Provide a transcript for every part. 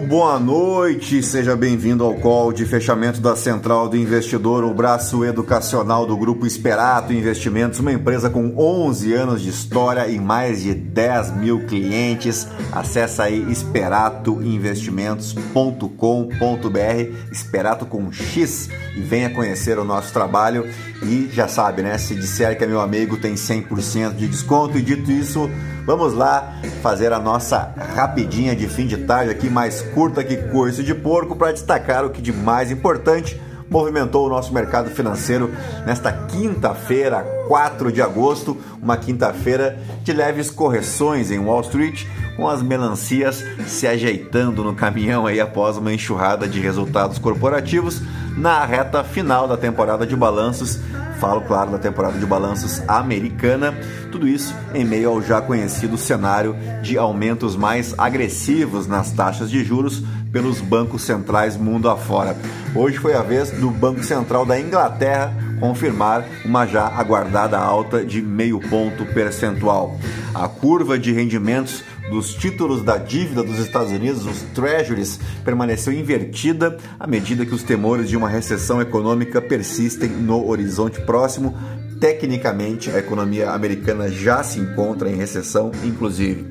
boa noite, seja bem-vindo ao call de fechamento da Central do Investidor, o braço educacional do Grupo Esperato Investimentos, uma empresa com 11 anos de história e mais de 10 mil clientes. Acesse aí esperatoinvestimentos.com.br, Esperato com X, e venha conhecer o nosso trabalho. E já sabe, né? Se disser que é meu amigo, tem 100% de desconto. E dito isso, Vamos lá fazer a nossa rapidinha de fim de tarde aqui, mais curta que coice de porco, para destacar o que de mais importante movimentou o nosso mercado financeiro nesta quinta-feira, 4 de agosto, uma quinta-feira de leves correções em Wall Street, com as melancias se ajeitando no caminhão aí após uma enxurrada de resultados corporativos na reta final da temporada de balanços Falo, claro, da temporada de balanços americana. Tudo isso em meio ao já conhecido cenário de aumentos mais agressivos nas taxas de juros pelos bancos centrais mundo afora. Hoje foi a vez do Banco Central da Inglaterra confirmar uma já aguardada alta de meio ponto percentual. A curva de rendimentos dos títulos da dívida dos Estados Unidos, os treasuries, permaneceu invertida à medida que os temores de uma recessão econômica persistem no horizonte próximo. Tecnicamente, a economia americana já se encontra em recessão, inclusive.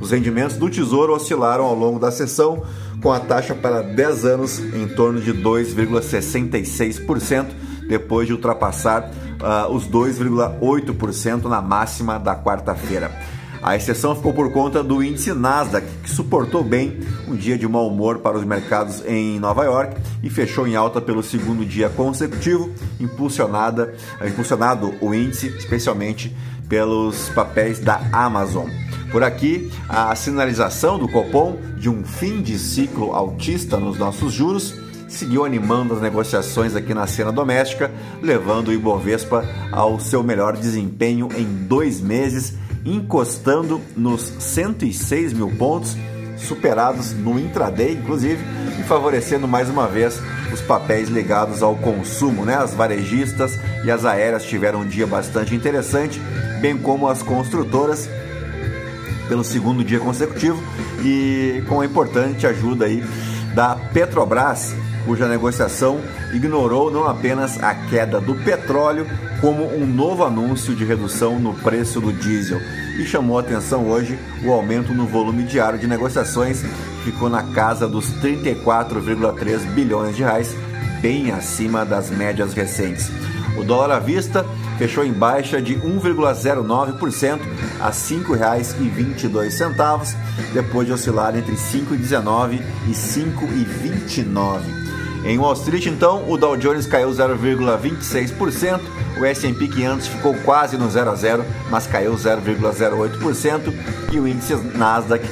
Os rendimentos do Tesouro oscilaram ao longo da sessão, com a taxa para 10 anos em torno de 2,66%, depois de ultrapassar uh, os 2,8% na máxima da quarta-feira. A exceção ficou por conta do índice Nasdaq, que suportou bem um dia de mau humor para os mercados em Nova York e fechou em alta pelo segundo dia consecutivo, impulsionada, impulsionado o índice especialmente pelos papéis da Amazon. Por aqui, a sinalização do Copom de um fim de ciclo altista nos nossos juros seguiu animando as negociações aqui na cena doméstica, levando o Ibovespa ao seu melhor desempenho em dois meses encostando nos 106 mil pontos, superados no intraday, inclusive, e favorecendo mais uma vez os papéis ligados ao consumo. Né? As varejistas e as aéreas tiveram um dia bastante interessante, bem como as construtoras, pelo segundo dia consecutivo, e com a importante ajuda aí da Petrobras, cuja negociação ignorou não apenas a queda do petróleo, como um novo anúncio de redução no preço do diesel. E chamou atenção hoje o aumento no volume diário de negociações, que ficou na casa dos 34,3 bilhões de reais, bem acima das médias recentes. O dólar à vista fechou em baixa de 1,09% a R$ 5,22, depois de oscilar entre 5,19 e 5,29. Em Wall Street, então, o Dow Jones caiu 0,26%, o S&P 500 ficou quase no 0 a 0, mas caiu 0,08% e o índice Nasdaq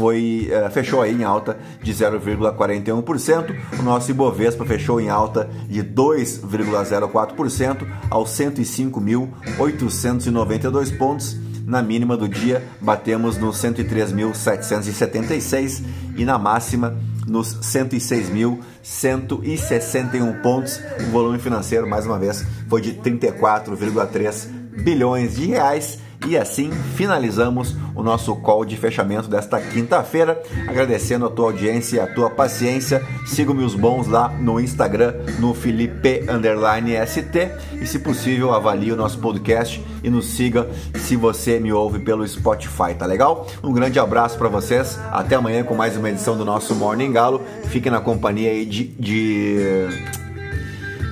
foi, uh, fechou aí em alta de 0,41%. O nosso Ibovespa fechou em alta de 2,04% aos 105.892 pontos. Na mínima do dia, batemos nos 103.776 e na máxima nos 106.161 pontos. O volume financeiro, mais uma vez, foi de 34,3 bilhões de reais e assim finalizamos o nosso call de fechamento desta quinta-feira, agradecendo a tua audiência e a tua paciência. Siga-me os bons lá no Instagram, no Felipe ST. E se possível, avalie o nosso podcast e nos siga se você me ouve pelo Spotify, tá legal? Um grande abraço para vocês. Até amanhã com mais uma edição do nosso Morning Galo. Fiquem na companhia aí de... de...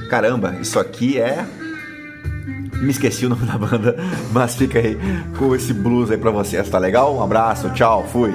Caramba, isso aqui é me esqueci o nome da banda, mas fica aí com esse blues aí pra vocês, tá legal? Um abraço, tchau, fui.